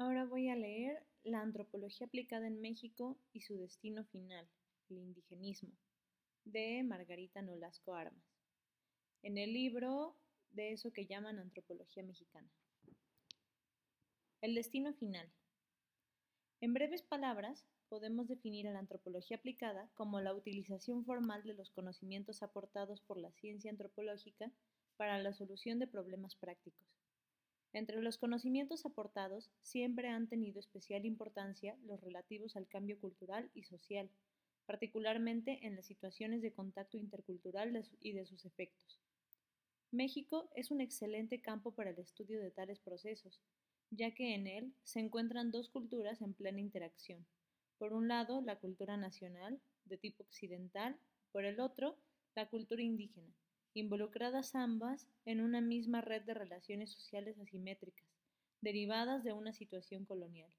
Ahora voy a leer La antropología aplicada en México y su destino final, el indigenismo, de Margarita Nolasco Armas, en el libro de eso que llaman antropología mexicana. El destino final. En breves palabras, podemos definir a la antropología aplicada como la utilización formal de los conocimientos aportados por la ciencia antropológica para la solución de problemas prácticos. Entre los conocimientos aportados siempre han tenido especial importancia los relativos al cambio cultural y social, particularmente en las situaciones de contacto intercultural y de sus efectos. México es un excelente campo para el estudio de tales procesos, ya que en él se encuentran dos culturas en plena interacción. Por un lado, la cultura nacional, de tipo occidental, por el otro, la cultura indígena, involucradas ambas en una misma red de relaciones sociales asimétricas, derivadas de una situación colonial.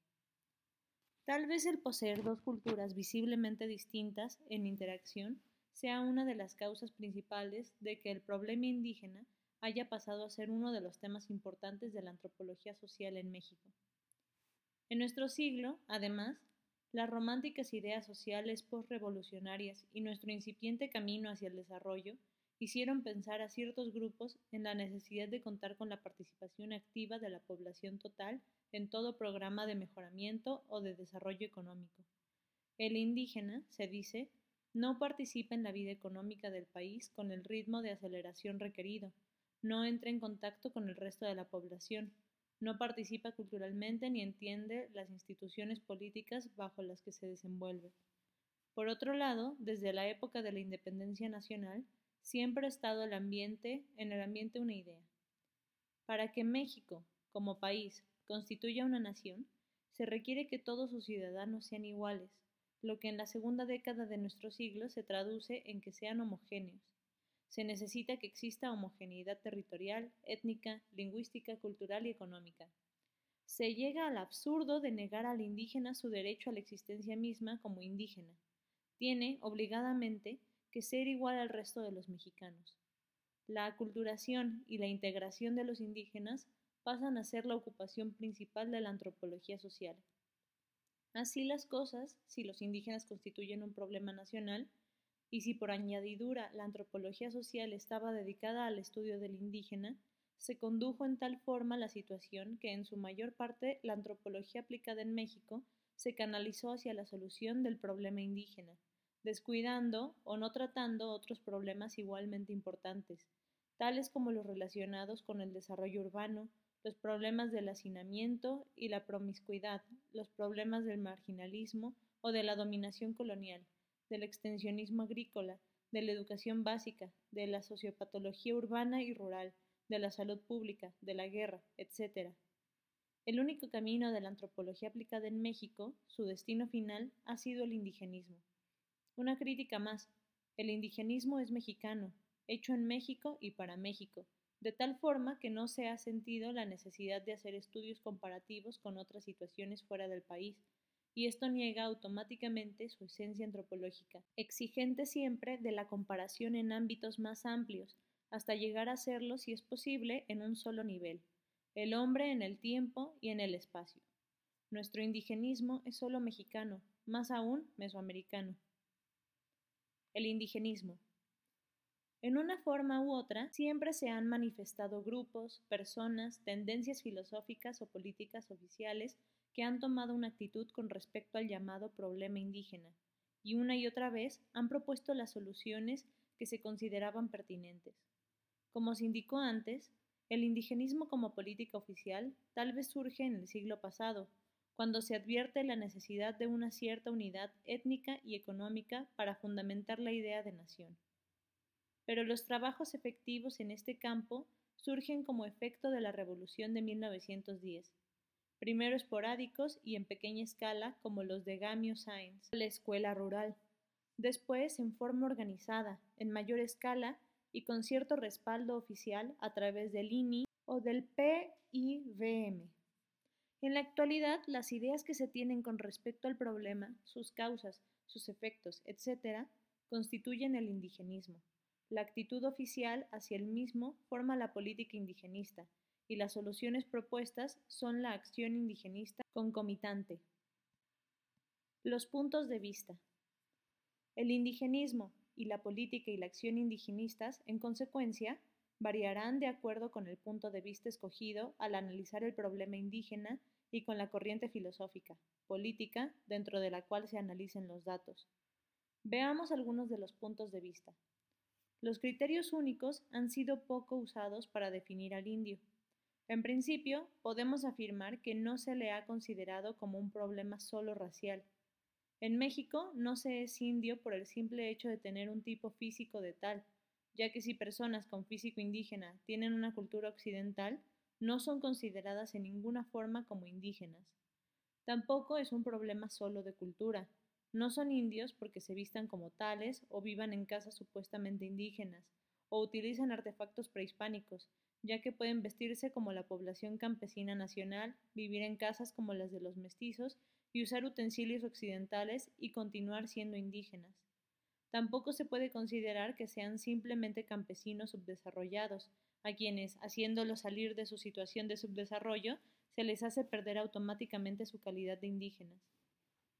Tal vez el poseer dos culturas visiblemente distintas en interacción sea una de las causas principales de que el problema indígena haya pasado a ser uno de los temas importantes de la antropología social en México. En nuestro siglo, además, las románticas ideas sociales postrevolucionarias y nuestro incipiente camino hacia el desarrollo hicieron pensar a ciertos grupos en la necesidad de contar con la participación activa de la población total en todo programa de mejoramiento o de desarrollo económico. El indígena, se dice, no participa en la vida económica del país con el ritmo de aceleración requerido, no entra en contacto con el resto de la población, no participa culturalmente ni entiende las instituciones políticas bajo las que se desenvuelve. Por otro lado, desde la época de la independencia nacional, siempre ha estado el ambiente, en el ambiente una idea. Para que México, como país, constituya una nación, se requiere que todos sus ciudadanos sean iguales, lo que en la segunda década de nuestro siglo se traduce en que sean homogéneos. Se necesita que exista homogeneidad territorial, étnica, lingüística, cultural y económica. Se llega al absurdo de negar al indígena su derecho a la existencia misma como indígena. Tiene, obligadamente, que ser igual al resto de los mexicanos. La aculturación y la integración de los indígenas pasan a ser la ocupación principal de la antropología social. Así las cosas, si los indígenas constituyen un problema nacional, y si por añadidura la antropología social estaba dedicada al estudio del indígena, se condujo en tal forma la situación que en su mayor parte la antropología aplicada en México se canalizó hacia la solución del problema indígena, descuidando o no tratando otros problemas igualmente importantes, tales como los relacionados con el desarrollo urbano, los problemas del hacinamiento y la promiscuidad, los problemas del marginalismo o de la dominación colonial, del extensionismo agrícola, de la educación básica, de la sociopatología urbana y rural, de la salud pública, de la guerra, etc. El único camino de la antropología aplicada en México, su destino final, ha sido el indigenismo. Una crítica más. El indigenismo es mexicano, hecho en México y para México, de tal forma que no se ha sentido la necesidad de hacer estudios comparativos con otras situaciones fuera del país, y esto niega automáticamente su esencia antropológica, exigente siempre de la comparación en ámbitos más amplios, hasta llegar a hacerlo, si es posible, en un solo nivel, el hombre en el tiempo y en el espacio. Nuestro indigenismo es solo mexicano, más aún mesoamericano el indigenismo. En una forma u otra, siempre se han manifestado grupos, personas, tendencias filosóficas o políticas oficiales que han tomado una actitud con respecto al llamado problema indígena, y una y otra vez han propuesto las soluciones que se consideraban pertinentes. Como se indicó antes, el indigenismo como política oficial tal vez surge en el siglo pasado, cuando se advierte la necesidad de una cierta unidad étnica y económica para fundamentar la idea de nación. Pero los trabajos efectivos en este campo surgen como efecto de la Revolución de 1910, primero esporádicos y en pequeña escala como los de Gamio Sainz, la escuela rural, después en forma organizada, en mayor escala y con cierto respaldo oficial a través del INI o del PIVM. En la actualidad, las ideas que se tienen con respecto al problema, sus causas, sus efectos, etc., constituyen el indigenismo. La actitud oficial hacia el mismo forma la política indigenista, y las soluciones propuestas son la acción indigenista concomitante. Los puntos de vista. El indigenismo y la política y la acción indigenistas, en consecuencia, variarán de acuerdo con el punto de vista escogido al analizar el problema indígena y con la corriente filosófica, política, dentro de la cual se analicen los datos. Veamos algunos de los puntos de vista. Los criterios únicos han sido poco usados para definir al indio. En principio, podemos afirmar que no se le ha considerado como un problema solo racial. En México no se es indio por el simple hecho de tener un tipo físico de tal, ya que si personas con físico indígena tienen una cultura occidental, no son consideradas en ninguna forma como indígenas. Tampoco es un problema solo de cultura. No son indios porque se vistan como tales o vivan en casas supuestamente indígenas, o utilizan artefactos prehispánicos, ya que pueden vestirse como la población campesina nacional, vivir en casas como las de los mestizos y usar utensilios occidentales y continuar siendo indígenas. Tampoco se puede considerar que sean simplemente campesinos subdesarrollados, a quienes, haciéndolos salir de su situación de subdesarrollo, se les hace perder automáticamente su calidad de indígenas.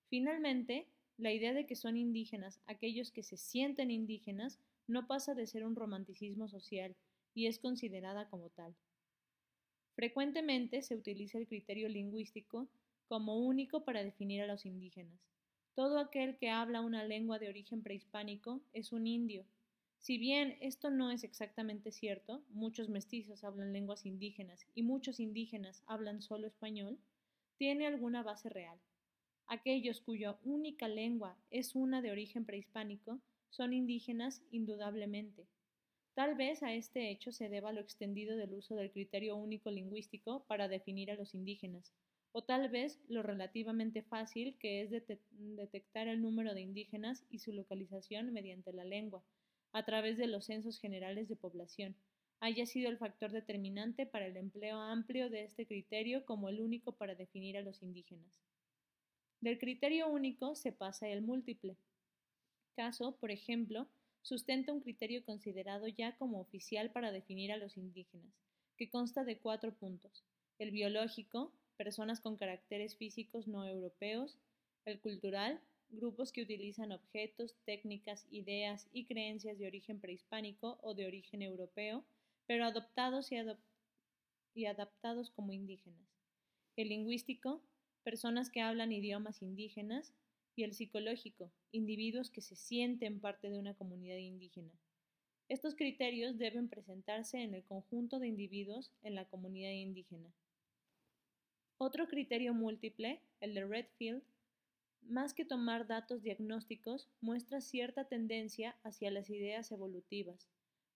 Finalmente, la idea de que son indígenas aquellos que se sienten indígenas no pasa de ser un romanticismo social y es considerada como tal. Frecuentemente se utiliza el criterio lingüístico como único para definir a los indígenas. Todo aquel que habla una lengua de origen prehispánico es un indio, si bien esto no es exactamente cierto, muchos mestizos hablan lenguas indígenas y muchos indígenas hablan solo español, tiene alguna base real. Aquellos cuya única lengua es una de origen prehispánico son indígenas indudablemente. Tal vez a este hecho se deba lo extendido del uso del criterio único lingüístico para definir a los indígenas, o tal vez lo relativamente fácil que es detectar el número de indígenas y su localización mediante la lengua, a través de los censos generales de población, haya sido el factor determinante para el empleo amplio de este criterio como el único para definir a los indígenas. Del criterio único se pasa el múltiple. Caso, por ejemplo, sustenta un criterio considerado ya como oficial para definir a los indígenas, que consta de cuatro puntos. El biológico, personas con caracteres físicos no europeos, el cultural, grupos que utilizan objetos, técnicas, ideas y creencias de origen prehispánico o de origen europeo, pero adoptados y, adaptados como indígenas. El lingüístico, personas que hablan idiomas indígenas, y el psicológico, individuos que se sienten parte de una comunidad indígena. Estos criterios deben presentarse en el conjunto de individuos en la comunidad indígena. Otro criterio múltiple, el de Redfield, más que tomar datos diagnósticos, muestra cierta tendencia hacia las ideas evolutivas.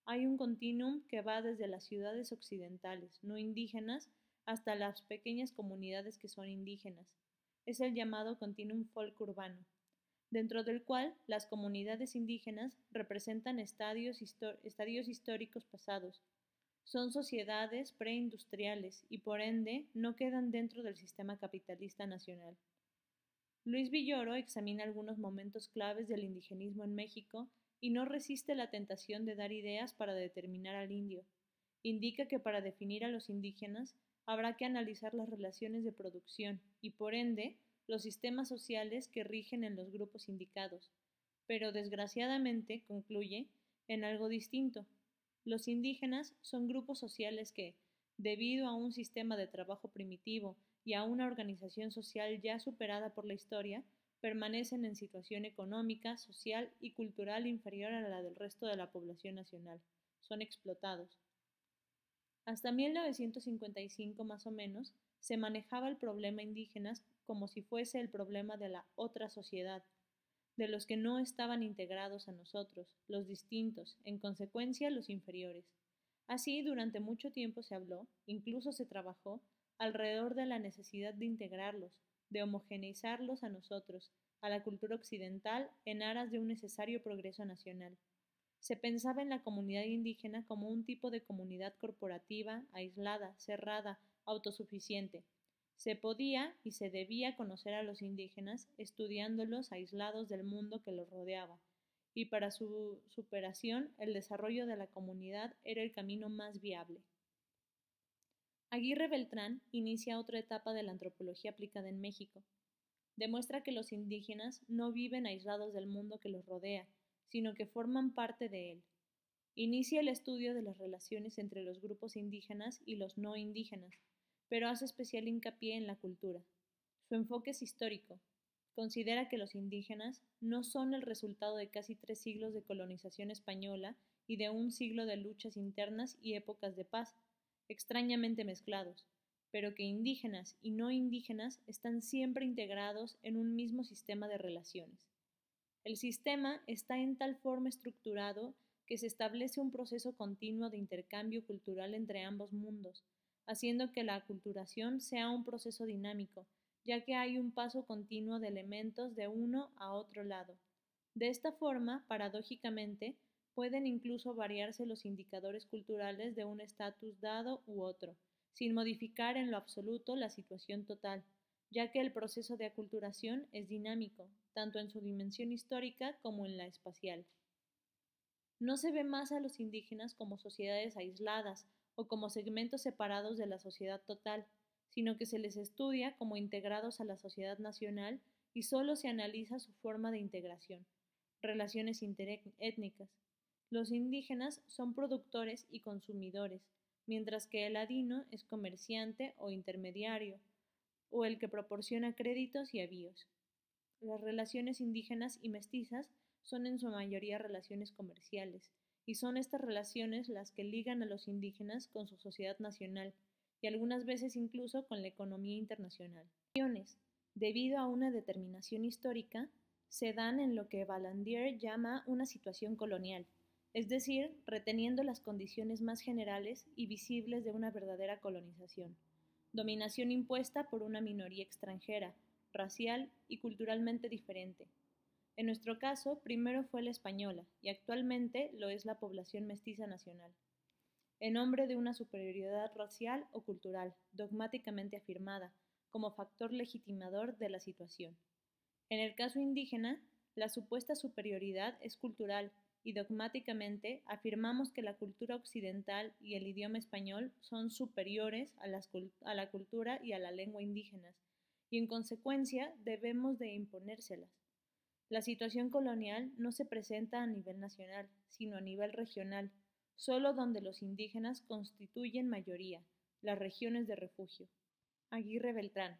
Hay un continuum que va desde las ciudades occidentales, no indígenas, hasta las pequeñas comunidades que son indígenas. Es el llamado continuum folk urbano, dentro del cual las comunidades indígenas representan estadios, históricos pasados. Son sociedades preindustriales y por ende no quedan dentro del sistema capitalista nacional. Luis Villoro examina algunos momentos claves del indigenismo en México y no resiste la tentación de dar ideas para determinar al indio. Indica que para definir a los indígenas habrá que analizar las relaciones de producción y, por ende, los sistemas sociales que rigen en los grupos indicados. Pero, desgraciadamente, concluye, en algo distinto. Los indígenas son grupos sociales que, debido a un sistema de trabajo primitivo y a una organización social ya superada por la historia, permanecen en situación económica, social y cultural inferior a la del resto de la población nacional. Son explotados. Hasta 1955 más o menos, se manejaba el problema indígenas como si fuese el problema de la otra sociedad, de los que no estaban integrados a nosotros, los distintos, en consecuencia los inferiores. Así, durante mucho tiempo se habló, incluso se trabajó, alrededor de la necesidad de integrarlos, de homogeneizarlos a nosotros, a la cultura occidental, en aras de un necesario progreso nacional. Se pensaba en la comunidad indígena como un tipo de comunidad corporativa, aislada, cerrada, autosuficiente. Se podía y se debía conocer a los indígenas estudiándolos aislados del mundo que los rodeaba, y para su superación el desarrollo de la comunidad era el camino más viable. Aguirre Beltrán inicia otra etapa de la antropología aplicada en México. Demuestra que los indígenas no viven aislados del mundo que los rodea, sino que forman parte de él. Inicia el estudio de las relaciones entre los grupos indígenas y los no indígenas, pero hace especial hincapié en la cultura. Su enfoque es histórico. Considera que los indígenas no son el resultado de casi tres siglos de colonización española y de un siglo de luchas internas y épocas de paz, extrañamente mezclados, pero que indígenas y no indígenas están siempre integrados en un mismo sistema de relaciones. El sistema está en tal forma estructurado que se establece un proceso continuo de intercambio cultural entre ambos mundos, haciendo que la aculturación sea un proceso dinámico, ya que hay un paso continuo de elementos de uno a otro lado. De esta forma, paradójicamente, pueden incluso variarse los indicadores culturales de un estatus dado u otro, sin modificar en lo absoluto la situación total, ya que el proceso de aculturación es dinámico, tanto en su dimensión histórica como en la espacial. No se ve más a los indígenas como sociedades aisladas o como segmentos separados de la sociedad total, sino que se les estudia como integrados a la sociedad nacional y solo se analiza su forma de integración, relaciones interétnicas, los indígenas son productores y consumidores, mientras que el ladino es comerciante o intermediario, o el que proporciona créditos y avíos. Las relaciones indígenas y mestizas son en su mayoría relaciones comerciales, y son estas relaciones las que ligan a los indígenas con su sociedad nacional, y algunas veces incluso con la economía internacional. Debido a una determinación histórica, se dan en lo que Balandier llama una situación colonial, es decir, reteniendo las condiciones más generales y visibles de una verdadera colonización, dominación impuesta por una minoría extranjera, racial y culturalmente diferente. En nuestro caso, primero fue la española y actualmente lo es la población mestiza nacional, en nombre de una superioridad racial o cultural, dogmáticamente afirmada, como factor legitimador de la situación. En el caso indígena, la supuesta superioridad es cultural y dogmáticamente afirmamos que la cultura occidental y el idioma español son superiores a, la cultura y a la lengua indígenas, y en consecuencia debemos de imponérselas. La situación colonial no se presenta a nivel nacional, sino a nivel regional, solo donde los indígenas constituyen mayoría, las regiones de refugio. Aguirre Beltrán.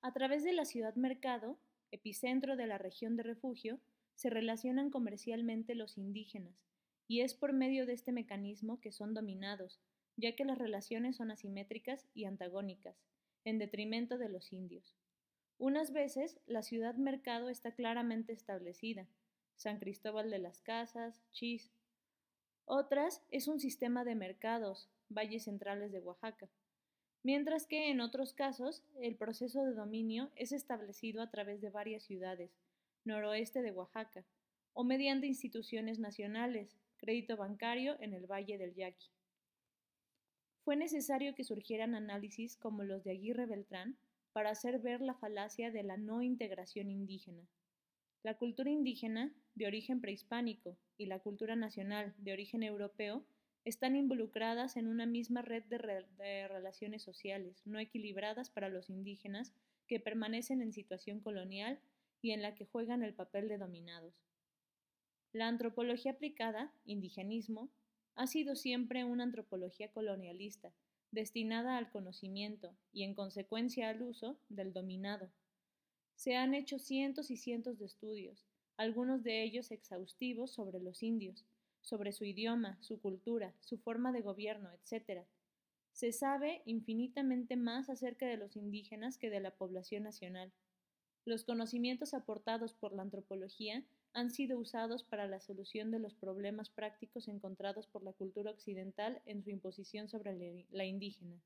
A través de la ciudad mercado, epicentro de la región de refugio, se relacionan comercialmente los indígenas, y es por medio de este mecanismo que son dominados, ya que las relaciones son asimétricas y antagónicas, en detrimento de los indios. Unas veces la ciudad mercado está claramente establecida, San Cristóbal de las Casas, Chis. Otras es un sistema de mercados, valles centrales de Oaxaca. Mientras que en otros casos el proceso de dominio es establecido a través de varias ciudades, noroeste de Oaxaca, o mediante instituciones nacionales, crédito bancario en el Valle del Yaqui. Fue necesario que surgieran análisis como los de Aguirre Beltrán para hacer ver la falacia de la no integración indígena. La cultura indígena, de origen prehispánico, y la cultura nacional, de origen europeo, están involucradas en una misma red de, relaciones sociales, no equilibradas para los indígenas que permanecen en situación colonial y en la que juegan el papel de dominados. La antropología aplicada, indigenismo, ha sido siempre una antropología colonialista, destinada al conocimiento y en consecuencia al uso del dominado. Se han hecho cientos y cientos de estudios, algunos de ellos exhaustivos sobre los indios, sobre su idioma, su cultura, su forma de gobierno, etc. Se sabe infinitamente más acerca de los indígenas que de la población nacional. Los conocimientos aportados por la antropología han sido usados para la solución de los problemas prácticos encontrados por la cultura occidental en su imposición sobre la indígena.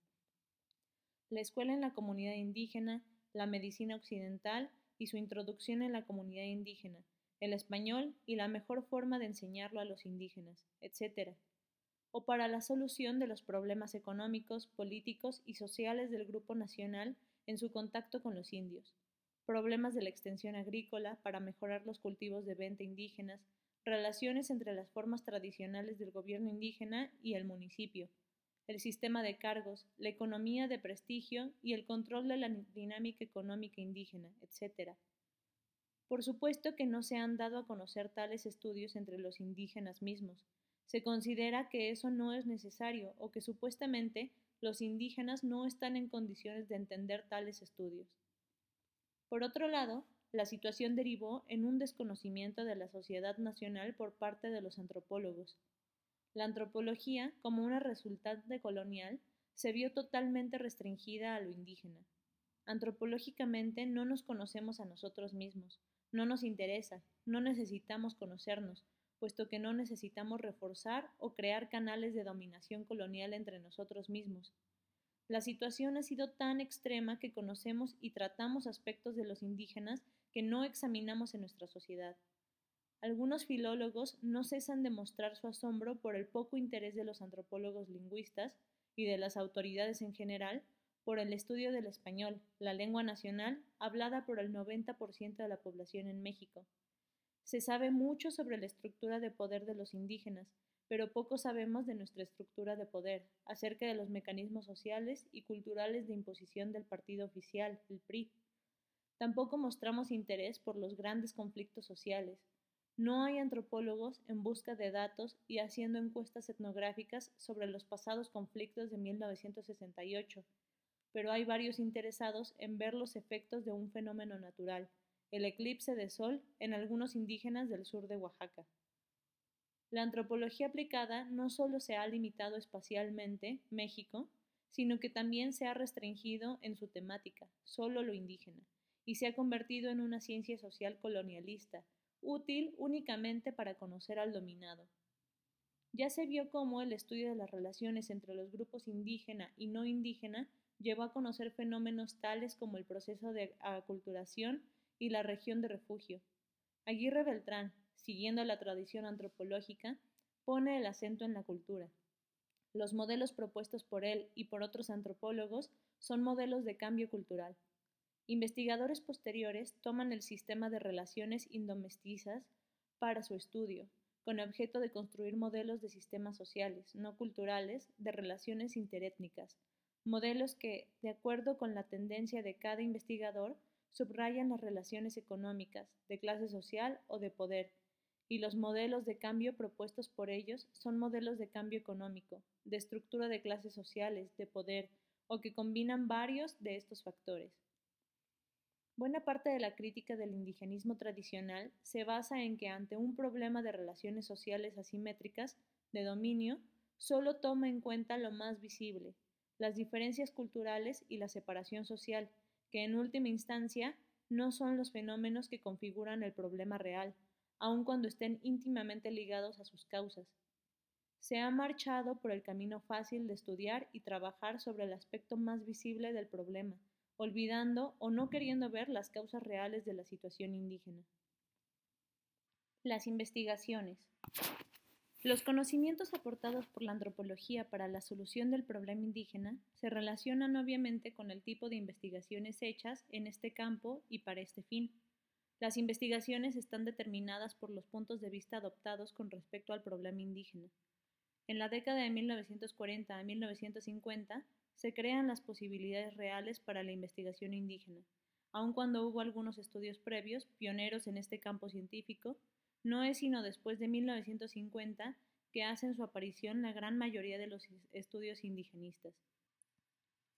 La escuela en la comunidad indígena, la medicina occidental y su introducción en la comunidad indígena, el español y la mejor forma de enseñarlo a los indígenas, etc. O para la solución de los problemas económicos, políticos y sociales del grupo nacional en su contacto con los indios problemas de la extensión agrícola para mejorar los cultivos de venta indígenas, relaciones entre las formas tradicionales del gobierno indígena y el municipio, el sistema de cargos, la economía de prestigio y el control de la dinámica económica indígena, etc. Por supuesto que no se han dado a conocer tales estudios entre los indígenas mismos. Se considera que eso no es necesario o que supuestamente los indígenas no están en condiciones de entender tales estudios. Por otro lado, la situación derivó en un desconocimiento de la sociedad nacional por parte de los antropólogos. La antropología, como una resultante colonial, se vio totalmente restringida a lo indígena. Antropológicamente no nos conocemos a nosotros mismos, no nos interesa, no necesitamos conocernos, puesto que no necesitamos reforzar o crear canales de dominación colonial entre nosotros mismos. La situación ha sido tan extrema que conocemos y tratamos aspectos de los indígenas que no examinamos en nuestra sociedad. Algunos filólogos no cesan de mostrar su asombro por el poco interés de los antropólogos lingüistas y de las autoridades en general por el estudio del español, la lengua nacional hablada por el 90% de la población en México. Se sabe mucho sobre la estructura de poder de los indígenas, pero poco sabemos de nuestra estructura de poder, acerca de los mecanismos sociales y culturales de imposición del partido oficial, el PRI. Tampoco mostramos interés por los grandes conflictos sociales. No hay antropólogos en busca de datos y haciendo encuestas etnográficas sobre los pasados conflictos de 1968, pero hay varios interesados en ver los efectos de un fenómeno natural, el eclipse de sol en algunos indígenas del sur de Oaxaca. La antropología aplicada no solo se ha limitado espacialmente, México, sino que también se ha restringido en su temática, solo lo indígena, y se ha convertido en una ciencia social colonialista, útil únicamente para conocer al dominado. Ya se vio cómo el estudio de las relaciones entre los grupos indígena y no indígena llevó a conocer fenómenos tales como el proceso de aculturación y la región de refugio. Aguirre Beltrán, siguiendo la tradición antropológica, pone el acento en la cultura. Los modelos propuestos por él y por otros antropólogos son modelos de cambio cultural. Investigadores posteriores toman el sistema de relaciones indomestizas para su estudio, con objeto de construir modelos de sistemas sociales, no culturales, de relaciones interétnicas, modelos que, de acuerdo con la tendencia de cada investigador, subrayan las relaciones económicas, de clase social o de poder, y los modelos de cambio propuestos por ellos son modelos de cambio económico, de estructura de clases sociales, de poder, o que combinan varios de estos factores. Buena parte de la crítica del indigenismo tradicional se basa en que ante un problema de relaciones sociales asimétricas, de dominio, solo toma en cuenta lo más visible, las diferencias culturales y la separación social, que en última instancia no son los fenómenos que configuran el problema real, aun cuando estén íntimamente ligados a sus causas. Se ha marchado por el camino fácil de estudiar y trabajar sobre el aspecto más visible del problema, olvidando o no queriendo ver las causas reales de la situación indígena. Las investigaciones. Los conocimientos aportados por la antropología para la solución del problema indígena se relacionan obviamente con el tipo de investigaciones hechas en este campo y para este fin. Las investigaciones están determinadas por los puntos de vista adoptados con respecto al problema indígena. En la década de 1940 a 1950 se crean las posibilidades reales para la investigación indígena, aun cuando hubo algunos estudios previos, pioneros en este campo científico, no es sino después de 1950 que hacen su aparición la gran mayoría de los estudios indigenistas.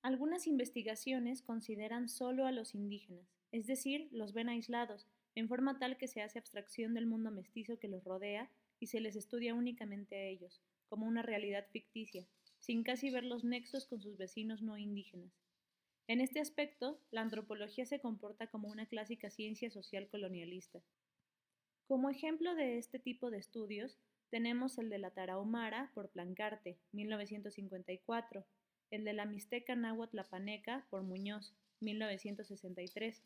Algunas investigaciones consideran solo a los indígenas, es decir, los ven aislados, en forma tal que se hace abstracción del mundo mestizo que los rodea y se les estudia únicamente a ellos, como una realidad ficticia, sin casi ver los nexos con sus vecinos no indígenas. En este aspecto, la antropología se comporta como una clásica ciencia social colonialista. Como ejemplo de este tipo de estudios, tenemos el de la Tarahumara por Plancarte, 1954, el de la Mixteca Náhuatl Lapaneca por Muñoz, 1963,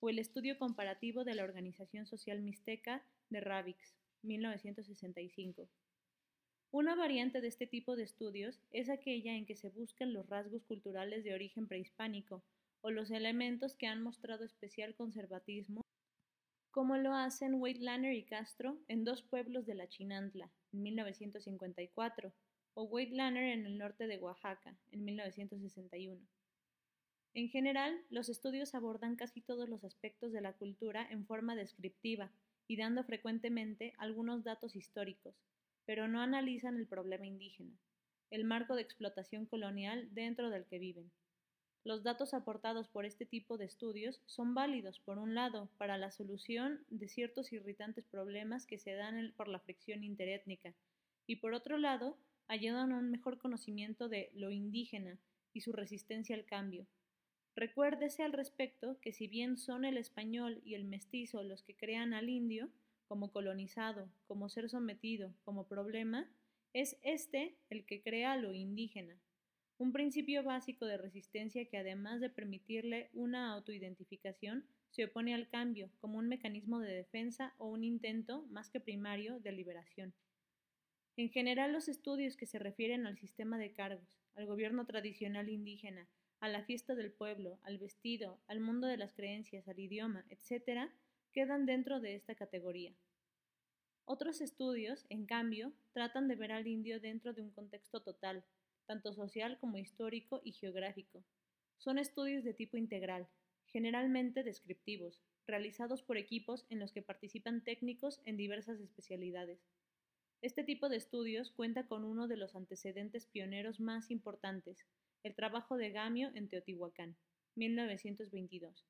o el estudio comparativo de la Organización Social Mixteca de Ravix, 1965. Una variante de este tipo de estudios es aquella en que se buscan los rasgos culturales de origen prehispánico o los elementos que han mostrado especial conservatismo como lo hacen Waitlaner y Castro en Dos pueblos de la Chinantla, en 1954, o Wade en el norte de Oaxaca, en 1961. En general, los estudios abordan casi todos los aspectos de la cultura en forma descriptiva y dando frecuentemente algunos datos históricos, pero no analizan el problema indígena, el marco de explotación colonial dentro del que viven. Los datos aportados por este tipo de estudios son válidos, por un lado, para la solución de ciertos irritantes problemas que se dan por la fricción interétnica, y por otro lado, ayudan a un mejor conocimiento de lo indígena y su resistencia al cambio. Recuérdese al respecto que si bien son el español y el mestizo los que crean al indio, como colonizado, como ser sometido, como problema, es este el que crea lo indígena, un principio básico de resistencia que además de permitirle una autoidentificación, se opone al cambio como un mecanismo de defensa o un intento, más que primario, de liberación. En general, los estudios que se refieren al sistema de cargos, al gobierno tradicional indígena, a la fiesta del pueblo, al vestido, al mundo de las creencias, al idioma, etc., quedan dentro de esta categoría. Otros estudios, en cambio, tratan de ver al indio dentro de un contexto total, tanto social como histórico y geográfico. Son estudios de tipo integral, generalmente descriptivos, realizados por equipos en los que participan técnicos en diversas especialidades. Este tipo de estudios cuenta con uno de los antecedentes pioneros más importantes, el trabajo de Gamio en Teotihuacán, 1922.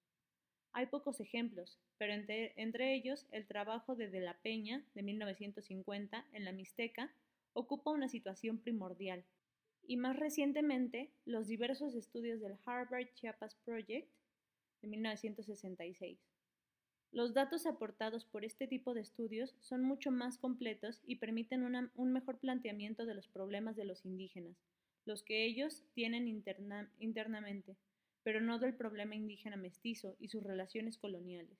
Hay pocos ejemplos, pero entre, entre, ellos el trabajo de De la Peña, de 1950, en la Mixteca, ocupa una situación primordial, y más recientemente los diversos estudios del Harvard Chiapas Project, de 1966. Los datos aportados por este tipo de estudios son mucho más completos y permiten un mejor planteamiento de los problemas de los indígenas, los que ellos tienen internamente, pero no del problema indígena mestizo y sus relaciones coloniales.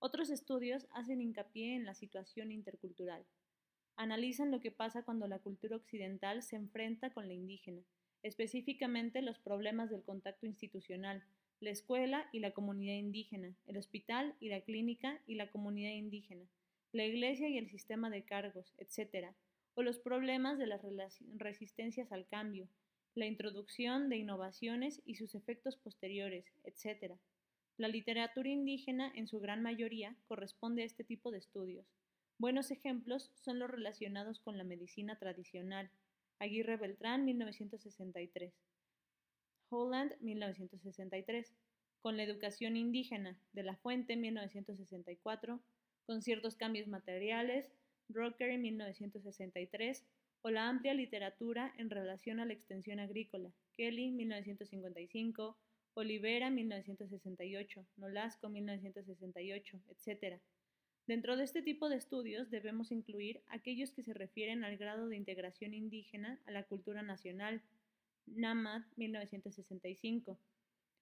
Otros estudios hacen hincapié en la situación intercultural. Analizan lo que pasa cuando la cultura occidental se enfrenta con la indígena, específicamente los problemas del contacto institucional, la escuela y la comunidad indígena, el hospital y la clínica y la comunidad indígena, la iglesia y el sistema de cargos, etc., o los problemas de las resistencias al cambio, la introducción de innovaciones y sus efectos posteriores, etc. La literatura indígena, en su gran mayoría, corresponde a este tipo de estudios. Buenos ejemplos son los relacionados con la medicina tradicional. Aguirre Beltrán, 1963. Holland, 1963, con la educación indígena de la Fuente, 1964, con ciertos cambios materiales, Rockery, 1963, o la amplia literatura en relación a la extensión agrícola, Kelly, 1955, Olivera, 1968, Nolasco, 1968, etc. Dentro de este tipo de estudios debemos incluir aquellos que se refieren al grado de integración indígena a la cultura nacional, NAMAD 1965,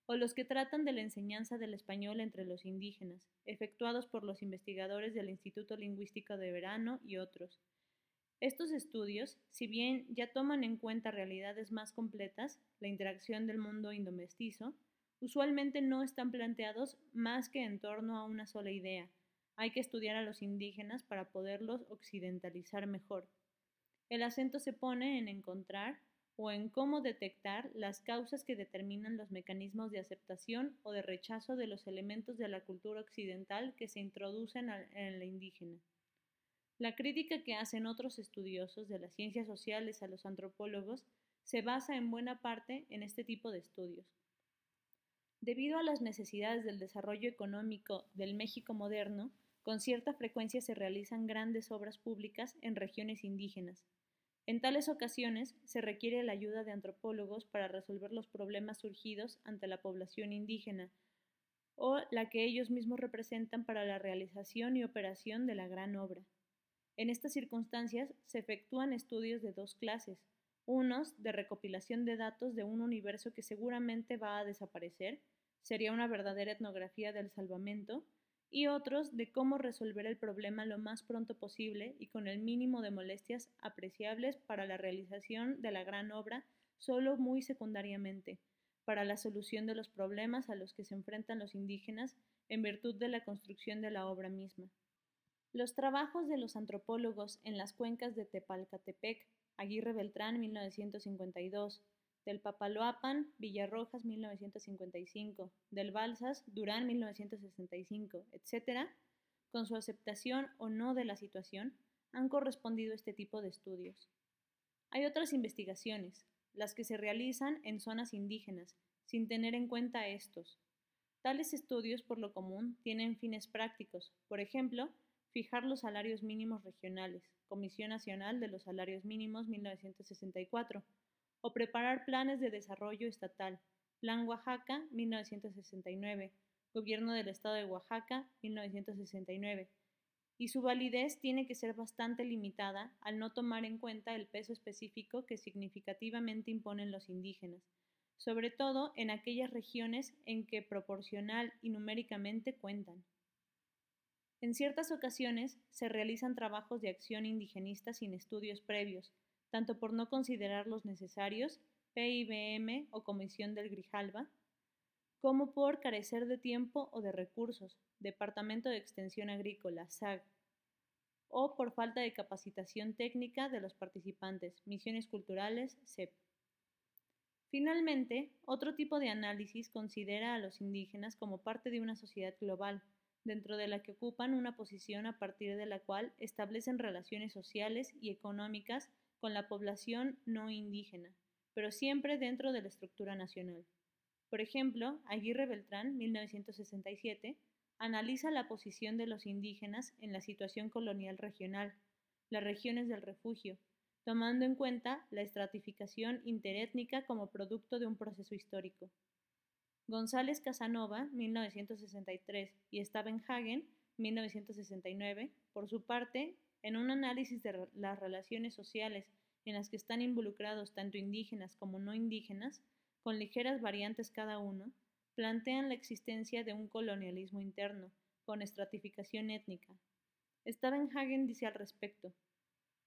o los que tratan de la enseñanza del español entre los indígenas, efectuados por los investigadores del Instituto Lingüístico de Verano y otros. Estos estudios, si bien ya toman en cuenta realidades más completas, la interacción del mundo indomestizo, usualmente no están planteados más que en torno a una sola idea. Hay que estudiar a los indígenas para poderlos occidentalizar mejor. El acento se pone en encontrar o en cómo detectar las causas que determinan los mecanismos de aceptación o de rechazo de los elementos de la cultura occidental que se introducen en la indígena. La crítica que hacen otros estudiosos de las ciencias sociales a los antropólogos se basa en buena parte en este tipo de estudios. Debido a las necesidades del desarrollo económico del México moderno, con cierta frecuencia se realizan grandes obras públicas en regiones indígenas, en tales ocasiones se requiere la ayuda de antropólogos para resolver los problemas surgidos ante la población indígena o la que ellos mismos representan para la realización y operación de la gran obra. En estas circunstancias se efectúan estudios de dos clases, unos de recopilación de datos de un universo que seguramente va a desaparecer, sería una verdadera etnografía del salvamento, y otros de cómo resolver el problema lo más pronto posible y con el mínimo de molestias apreciables para la realización de la gran obra solo muy secundariamente, para la solución de los problemas a los que se enfrentan los indígenas en virtud de la construcción de la obra misma. Los trabajos de los antropólogos en las cuencas de Tepalcatepec, Aguirre Beltrán, 1952, del Papaloapan, Villarrojas, 1955, del Balsas, Durán, 1965, etc., con su aceptación o no de la situación, han correspondido este tipo de estudios. Hay otras investigaciones, las que se realizan en zonas indígenas, sin tener en cuenta estos. Tales estudios, por lo común, tienen fines prácticos, por ejemplo, fijar los salarios mínimos regionales, Comisión Nacional de los Salarios Mínimos 1964, o preparar planes de desarrollo estatal, Plan Oaxaca 1969, Gobierno del Estado de Oaxaca 1969, y su validez tiene que ser bastante limitada al no tomar en cuenta el peso específico que significativamente imponen los indígenas, sobre todo en aquellas regiones en que proporcional y numéricamente cuentan. En ciertas ocasiones se realizan trabajos de acción indigenista sin estudios previos, tanto por no considerarlos necesarios, PIBM o Comisión del Grijalba, como por carecer de tiempo o de recursos, Departamento de Extensión Agrícola, SAG, o por falta de capacitación técnica de los participantes, misiones culturales, CEP. Finalmente, otro tipo de análisis considera a los indígenas como parte de una sociedad global, dentro de la que ocupan una posición a partir de la cual establecen relaciones sociales y económicas con la población no indígena, pero siempre dentro de la estructura nacional. Por ejemplo, Aguirre Beltrán, 1967, analiza la posición de los indígenas en la situación colonial regional, las regiones del refugio, tomando en cuenta la estratificación interétnica como producto de un proceso histórico. González Casanova, 1963, y Stavenhagen, 1969, por su parte, en un análisis de las relaciones sociales en las que están involucrados tanto indígenas como no indígenas, con ligeras variantes cada uno, plantean la existencia de un colonialismo interno, con estratificación étnica. Stavenhagen dice al respecto,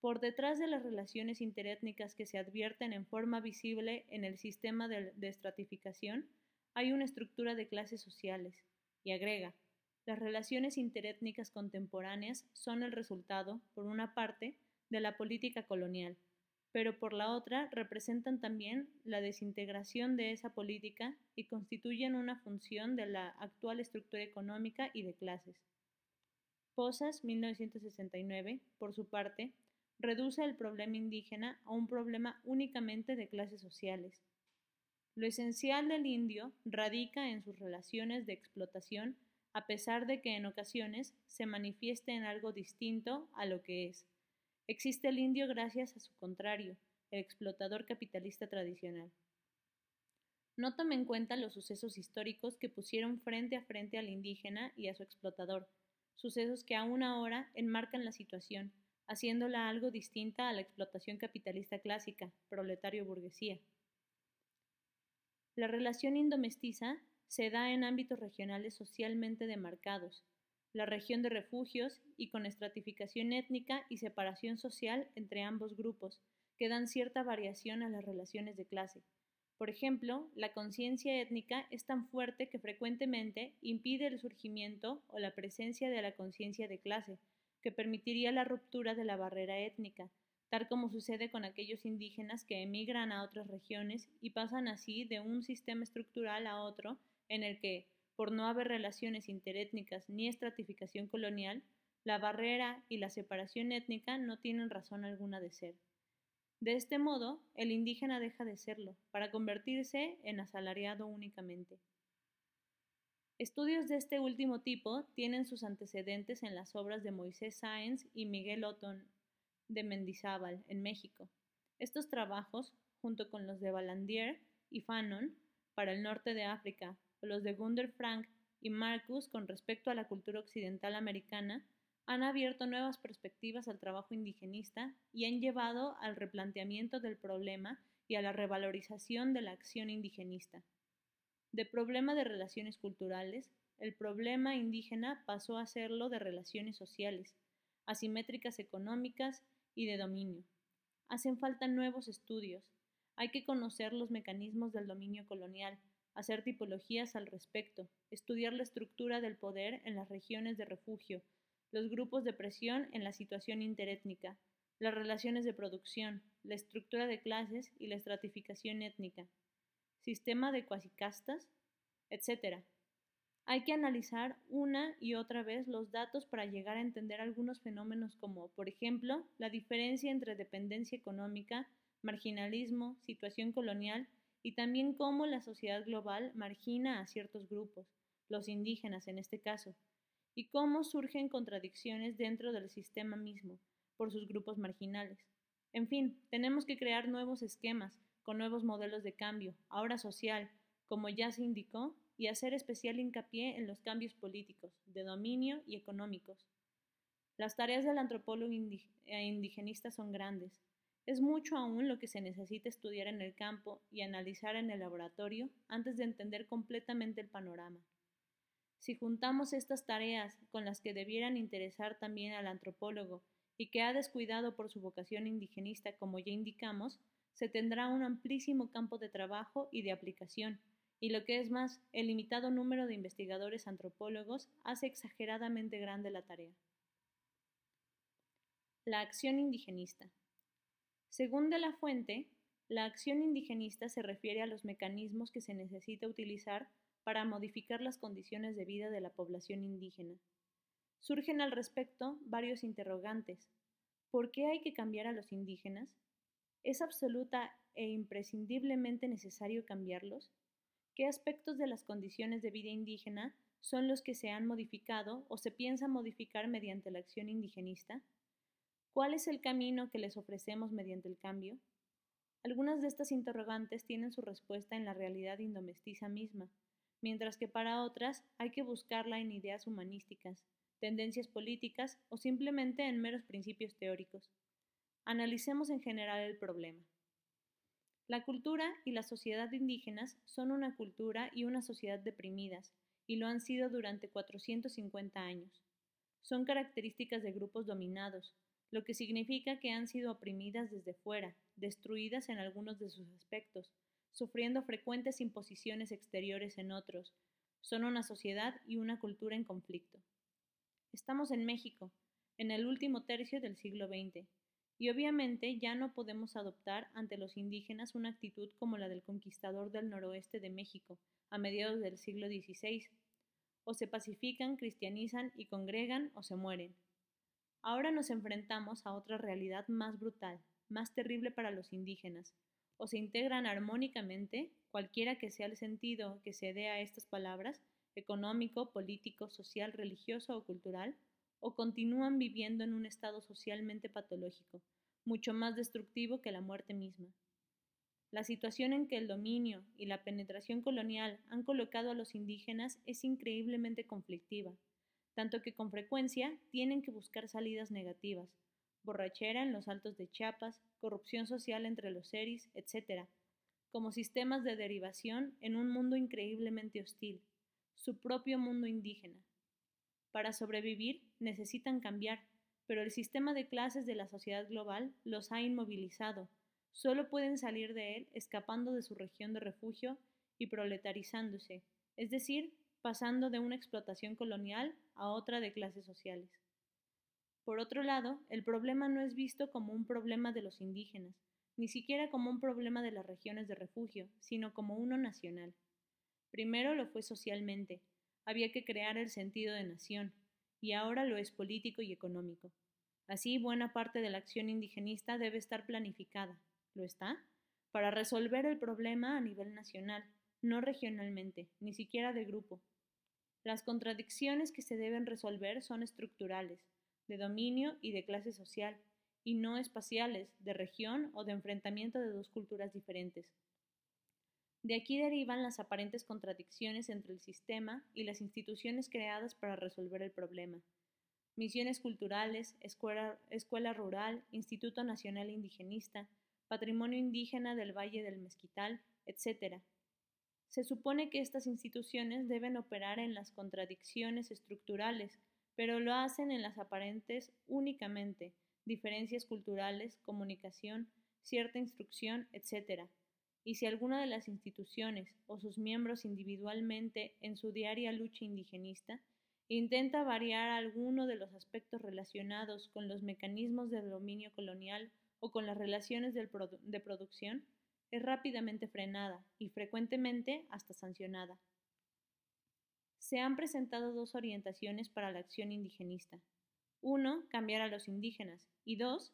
por detrás de las relaciones interétnicas que se advierten en forma visible en el sistema de, de estratificación, hay una estructura de clases sociales, y agrega, las relaciones interétnicas contemporáneas son el resultado, por una parte, de la política colonial, pero por la otra representan también la desintegración de esa política y constituyen una función de la actual estructura económica y de clases. Posas, 1969, por su parte, reduce el problema indígena a un problema únicamente de clases sociales. Lo esencial del indio radica en sus relaciones de explotación a pesar de que en ocasiones se manifieste en algo distinto a lo que es Existe el indio gracias a su contrario, el explotador capitalista tradicional. No tome en cuenta los sucesos históricos que pusieron frente a frente al indígena y a su explotador, sucesos que aún ahora enmarcan la situación, haciéndola algo distinta a la explotación capitalista clásica, proletario-burguesía. La relación indomestiza se da en ámbitos regionales socialmente demarcados, la región de refugios y con estratificación étnica y separación social entre ambos grupos, que dan cierta variación a las relaciones de clase. Por ejemplo, la conciencia étnica es tan fuerte que frecuentemente impide el surgimiento o la presencia de la conciencia de clase, que permitiría la ruptura de la barrera étnica, tal como sucede con aquellos indígenas que emigran a otras regiones y pasan así de un sistema estructural a otro en el que, por no haber relaciones interétnicas ni estratificación colonial, la barrera y la separación étnica no tienen razón alguna de ser. De este modo, el indígena deja de serlo, para convertirse en asalariado únicamente. Estudios de este último tipo tienen sus antecedentes en las obras de Moisés Sáenz y Miguel Otón de Mendizábal, en México. Estos trabajos, junto con los de Balandier y Fanon, para el norte de África, los de Gunder Frank y Marcus con respecto a la cultura occidental americana han abierto nuevas perspectivas al trabajo indigenista y han llevado al replanteamiento del problema y a la revalorización de la acción indigenista. De problema de relaciones culturales, el problema indígena pasó a serlo de relaciones sociales, asimétricas económicas y de dominio. Hacen falta nuevos estudios. Hay que conocer los mecanismos del dominio colonial, hacer tipologías al respecto, estudiar la estructura del poder en las regiones de refugio, los grupos de presión en la situación interétnica, las relaciones de producción, la estructura de clases y la estratificación étnica, sistema de cuasicastas, etc. Hay que analizar una y otra vez los datos para llegar a entender algunos fenómenos como, por ejemplo, la diferencia entre dependencia económica, marginalismo, situación colonial y también cómo la sociedad global margina a ciertos grupos, los indígenas en este caso, y cómo surgen contradicciones dentro del sistema mismo por sus grupos marginales. En fin, tenemos que crear nuevos esquemas con nuevos modelos de cambio, ahora social, como ya se indicó, y hacer especial hincapié en los cambios políticos, de dominio y económicos. Las tareas del antropólogo eh, indigenista son grandes. Es mucho aún lo que se necesita estudiar en el campo y analizar en el laboratorio antes de entender completamente el panorama. Si juntamos estas tareas con las que debieran interesar también al antropólogo y que ha descuidado por su vocación indigenista, como ya indicamos, se tendrá un amplísimo campo de trabajo y de aplicación, y lo que es más, el limitado número de investigadores antropólogos hace exageradamente grande la tarea. La acción indigenista. Según de la fuente, la acción indigenista se refiere a los mecanismos que se necesita utilizar para modificar las condiciones de vida de la población indígena. Surgen al respecto varios interrogantes. ¿Por qué hay que cambiar a los indígenas? ¿Es absoluta e imprescindiblemente necesario cambiarlos? ¿Qué aspectos de las condiciones de vida indígena son los que se han modificado o se piensa modificar mediante la acción indigenista? ¿Cuál es el camino que les ofrecemos mediante el cambio? Algunas de estas interrogantes tienen su respuesta en la realidad indomestiza misma, mientras que para otras hay que buscarla en ideas humanísticas, tendencias políticas o simplemente en meros principios teóricos. Analicemos en general el problema. La cultura y la sociedad indígenas son una cultura y una sociedad deprimidas, y lo han sido durante 450 años. Son características de grupos dominados, lo que significa que han sido oprimidas desde fuera, destruidas en algunos de sus aspectos, sufriendo frecuentes imposiciones exteriores en otros. Son una sociedad y una cultura en conflicto. Estamos en México, en el último tercio del siglo XX, y obviamente ya no podemos adoptar ante los indígenas una actitud como la del conquistador del noroeste de México a mediados del siglo XVI. O se pacifican, cristianizan y congregan o se mueren. Ahora nos enfrentamos a otra realidad más brutal, más terrible para los indígenas. O se integran armónicamente, cualquiera que sea el sentido que se dé a estas palabras, económico, político, social, religioso o cultural, o continúan viviendo en un estado socialmente patológico, mucho más destructivo que la muerte misma. La situación en que el dominio y la penetración colonial han colocado a los indígenas es increíblemente conflictiva, tanto que con frecuencia tienen que buscar salidas negativas, borrachera en los altos de Chiapas, corrupción social entre los seris, etc., como sistemas de derivación en un mundo increíblemente hostil, su propio mundo indígena, para sobrevivir necesitan cambiar, pero el sistema de clases de la sociedad global los ha inmovilizado. Solo pueden salir de él escapando de su región de refugio y proletarizándose, es decir, pasando de una explotación colonial a otra de clases sociales. Por otro lado, el problema no es visto como un problema de los indígenas, ni siquiera como un problema de las regiones de refugio, sino como uno nacional. Primero lo fue socialmente, había que crear el sentido de nación, y ahora lo es político y económico. Así, buena parte de la acción indigenista debe estar planificada. ¿Lo está? Para resolver el problema a nivel nacional, no regionalmente, ni siquiera de grupo. Las contradicciones que se deben resolver son estructurales, de dominio y de clase social, y no espaciales, de región o de enfrentamiento de dos culturas diferentes. De aquí derivan las aparentes contradicciones entre el sistema y las instituciones creadas para resolver el problema. Misiones culturales, escuela, escuela rural, Instituto Nacional Indigenista, Patrimonio Indígena del Valle del Mezquital, etc. Se supone que estas instituciones deben operar en las contradicciones estructurales, pero lo hacen en las aparentes únicamente, diferencias culturales, comunicación, cierta instrucción, etc y si alguna de las instituciones o sus miembros individualmente en su diaria lucha indigenista intenta variar alguno de los aspectos relacionados con los mecanismos del dominio colonial o con las relaciones de producción, es rápidamente frenada y frecuentemente hasta sancionada. Se han presentado dos orientaciones para la acción indigenista. Uno, cambiar a los indígenas y dos,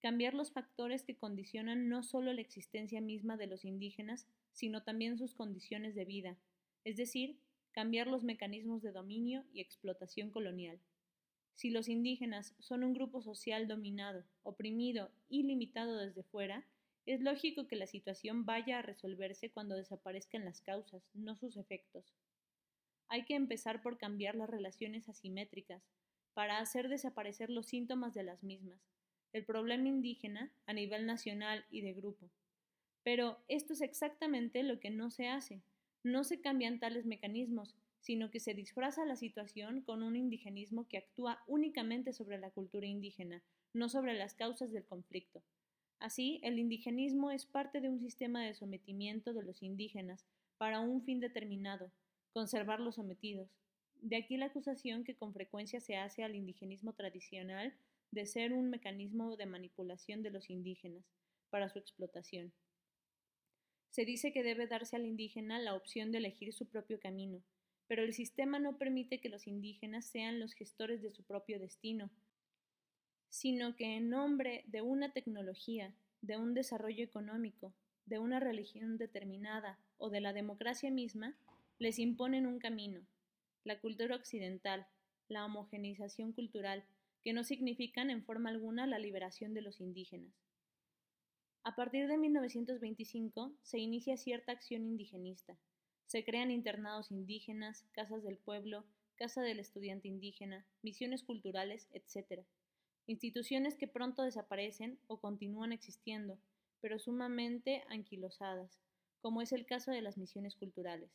cambiar los factores que condicionan no solo la existencia misma de los indígenas, sino también sus condiciones de vida, es decir, cambiar los mecanismos de dominio y explotación colonial. Si los indígenas son un grupo social dominado, oprimido y limitado desde fuera, es lógico que la situación vaya a resolverse cuando desaparezcan las causas, no sus efectos. Hay que empezar por cambiar las relaciones asimétricas, para hacer desaparecer los síntomas de las mismas, el problema indígena a nivel nacional y de grupo. Pero esto es exactamente lo que no se hace. No se cambian tales mecanismos, sino que se disfraza la situación con un indigenismo que actúa únicamente sobre la cultura indígena, no sobre las causas del conflicto. Así, el indigenismo es parte de un sistema de sometimiento de los indígenas para un fin determinado, conservar los sometidos. De aquí la acusación que con frecuencia se hace al indigenismo tradicional de ser un mecanismo de manipulación de los indígenas para su explotación. Se dice que debe darse al indígena la opción de elegir su propio camino, pero el sistema no permite que los indígenas sean los gestores de su propio destino, sino que en nombre de una tecnología, de un desarrollo económico, de una religión determinada o de la democracia misma, les imponen un camino, la cultura occidental, la homogeneización cultural, que no significan en forma alguna la liberación de los indígenas. A partir de 1925 se inicia cierta acción indigenista. Se crean internados indígenas, casas del pueblo, casa del estudiante indígena, misiones culturales, etc. Instituciones que pronto desaparecen o continúan existiendo, pero sumamente anquilosadas, como es el caso de las misiones culturales.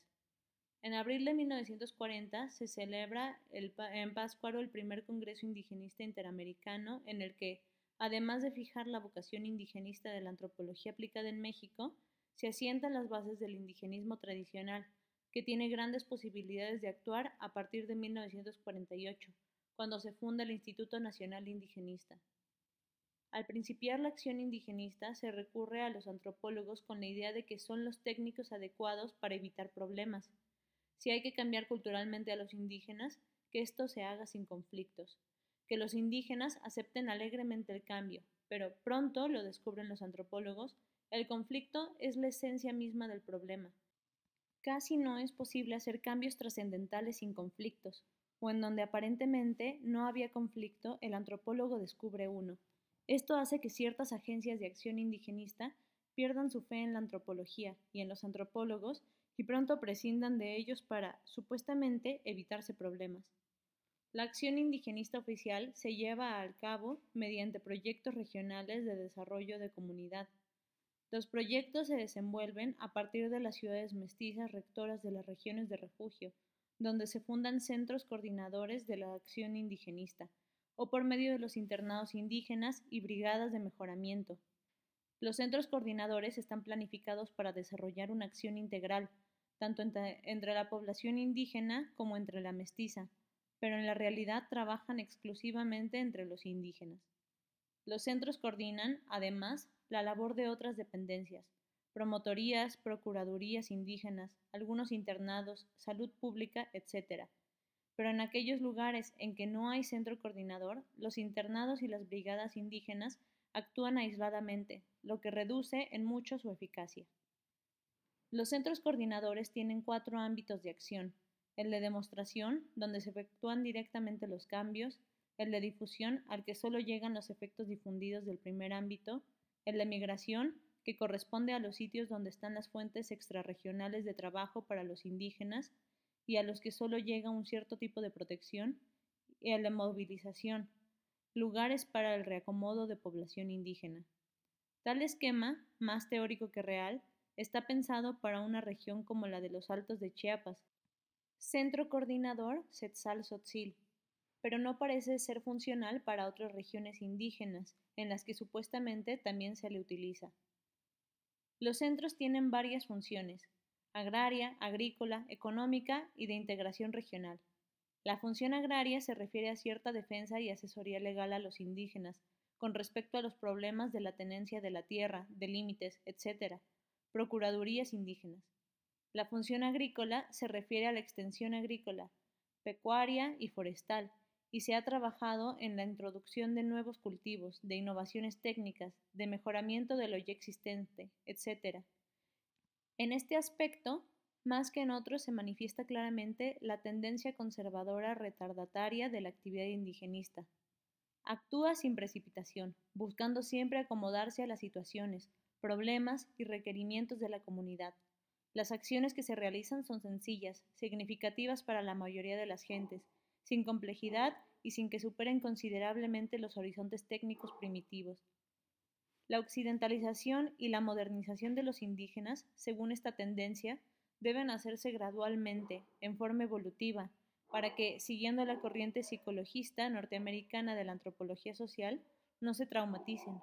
En abril de 1940 se celebra en Páscuaro el primer Congreso Indigenista Interamericano en el que Además de fijar la vocación indigenista de la antropología aplicada en México, se asientan las bases del indigenismo tradicional, que tiene grandes posibilidades de actuar a partir de 1948, cuando se funda el Instituto Nacional Indigenista. Al principiar la acción indigenista se recurre a los antropólogos con la idea de que son los técnicos adecuados para evitar problemas. Si hay que cambiar culturalmente a los indígenas, que esto se haga sin conflictos que los indígenas acepten alegremente el cambio, pero pronto, lo descubren los antropólogos, el conflicto es la esencia misma del problema. Casi no es posible hacer cambios trascendentales sin conflictos, o en donde aparentemente no había conflicto, el antropólogo descubre uno. Esto hace que ciertas agencias de acción indigenista pierdan su fe en la antropología y en los antropólogos y pronto prescindan de ellos para, supuestamente, evitarse problemas. La acción indigenista oficial se lleva al cabo mediante proyectos regionales de desarrollo de comunidad. Los proyectos se desenvuelven a partir de las ciudades mestizas rectoras de las regiones de refugio, donde se fundan centros coordinadores de la acción indigenista, o por medio de los internados indígenas y brigadas de mejoramiento. Los centros coordinadores están planificados para desarrollar una acción integral, tanto entre, la población indígena como entre la mestiza, pero en la realidad trabajan exclusivamente entre los indígenas. Los centros coordinan, además, la labor de otras dependencias, promotorías, procuradurías indígenas, algunos internados, salud pública, etc. Pero en aquellos lugares en que no hay centro coordinador, los internados y las brigadas indígenas actúan aisladamente, lo que reduce en mucho su eficacia. Los centros coordinadores tienen cuatro ámbitos de acción, el de demostración, donde se efectúan directamente los cambios, el de difusión, al que solo llegan los efectos difundidos del primer ámbito, el de migración, que corresponde a los sitios donde están las fuentes extrarregionales de trabajo para los indígenas y a los que solo llega un cierto tipo de protección, y el de movilización, lugares para el reacomodo de población indígena. Tal esquema, más teórico que real, está pensado para una región como la de los Altos de Chiapas, Centro Coordinador Setzal-Sotzil, pero no parece ser funcional para otras regiones indígenas, en las que supuestamente también se le utiliza. Los centros tienen varias funciones, agraria, agrícola, económica y de integración regional. La función agraria se refiere a cierta defensa y asesoría legal a los indígenas con respecto a los problemas de la tenencia de la tierra, de límites, etc. Procuradurías indígenas. La función agrícola se refiere a la extensión agrícola, pecuaria y forestal, y se ha trabajado en la introducción de nuevos cultivos, de innovaciones técnicas, de mejoramiento de lo ya existente, etc. En este aspecto, más que en otros, se manifiesta claramente la tendencia conservadora retardataria de la actividad indigenista. Actúa sin precipitación, buscando siempre acomodarse a las situaciones, problemas y requerimientos de la comunidad. Las acciones que se realizan son sencillas, significativas para la mayoría de las gentes, sin complejidad y sin que superen considerablemente los horizontes técnicos primitivos. La occidentalización y la modernización de los indígenas, según esta tendencia, deben hacerse gradualmente, en forma evolutiva, para que, siguiendo la corriente psicologista norteamericana de la antropología social, no se traumaticen.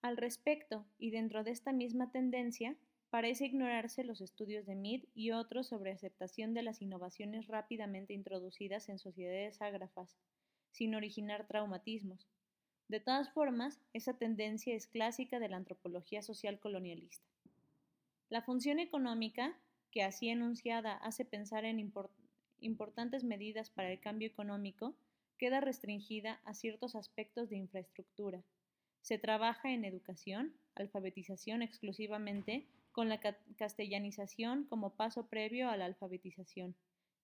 Al respecto, y dentro de esta misma tendencia, Parece ignorarse los estudios de Mead y otros sobre aceptación de las innovaciones rápidamente introducidas en sociedades ágrafas, sin originar traumatismos. De todas formas, esa tendencia es clásica de la antropología social colonialista. La función económica, que así enunciada hace pensar en importantes medidas para el cambio económico, queda restringida a ciertos aspectos de infraestructura. Se trabaja en educación, alfabetización exclusivamente con la castellanización como paso previo a la alfabetización.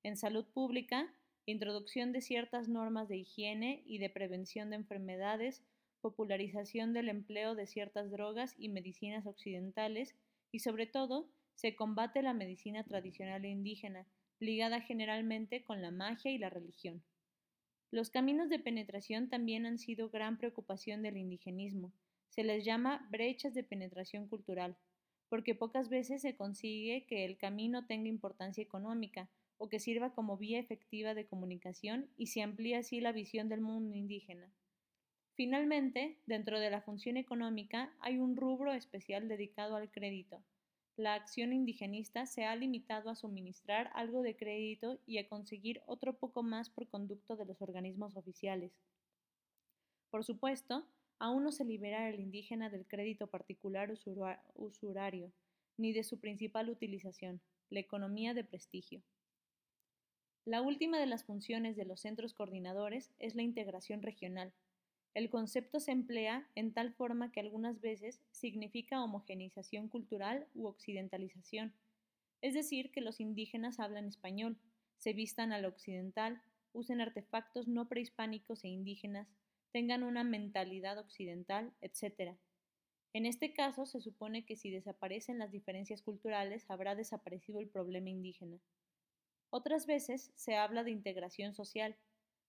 En salud pública, introducción de ciertas normas de higiene y de prevención de enfermedades, popularización del empleo de ciertas drogas y medicinas occidentales y sobre todo se combate la medicina tradicional e indígena, ligada generalmente con la magia y la religión. Los caminos de penetración también han sido gran preocupación del indigenismo. Se les llama brechas de penetración cultural porque pocas veces se consigue que el camino tenga importancia económica o que sirva como vía efectiva de comunicación y se amplía así la visión del mundo indígena. Finalmente, dentro de la función económica hay un rubro especial dedicado al crédito. La acción indigenista se ha limitado a suministrar algo de crédito y a conseguir otro poco más por conducto de los organismos oficiales. Por supuesto, Aún no se libera el indígena del crédito particular usurario, ni de su principal utilización, la economía de prestigio. La última de las funciones de los centros coordinadores es la integración regional. El concepto se emplea en tal forma que algunas veces significa homogenización cultural u occidentalización, es decir, que los indígenas hablan español, se vistan al occidental, usen artefactos no prehispánicos e indígenas, tengan una mentalidad occidental, etc. En este caso, se supone que si desaparecen las diferencias culturales, habrá desaparecido el problema indígena. Otras veces se habla de integración social,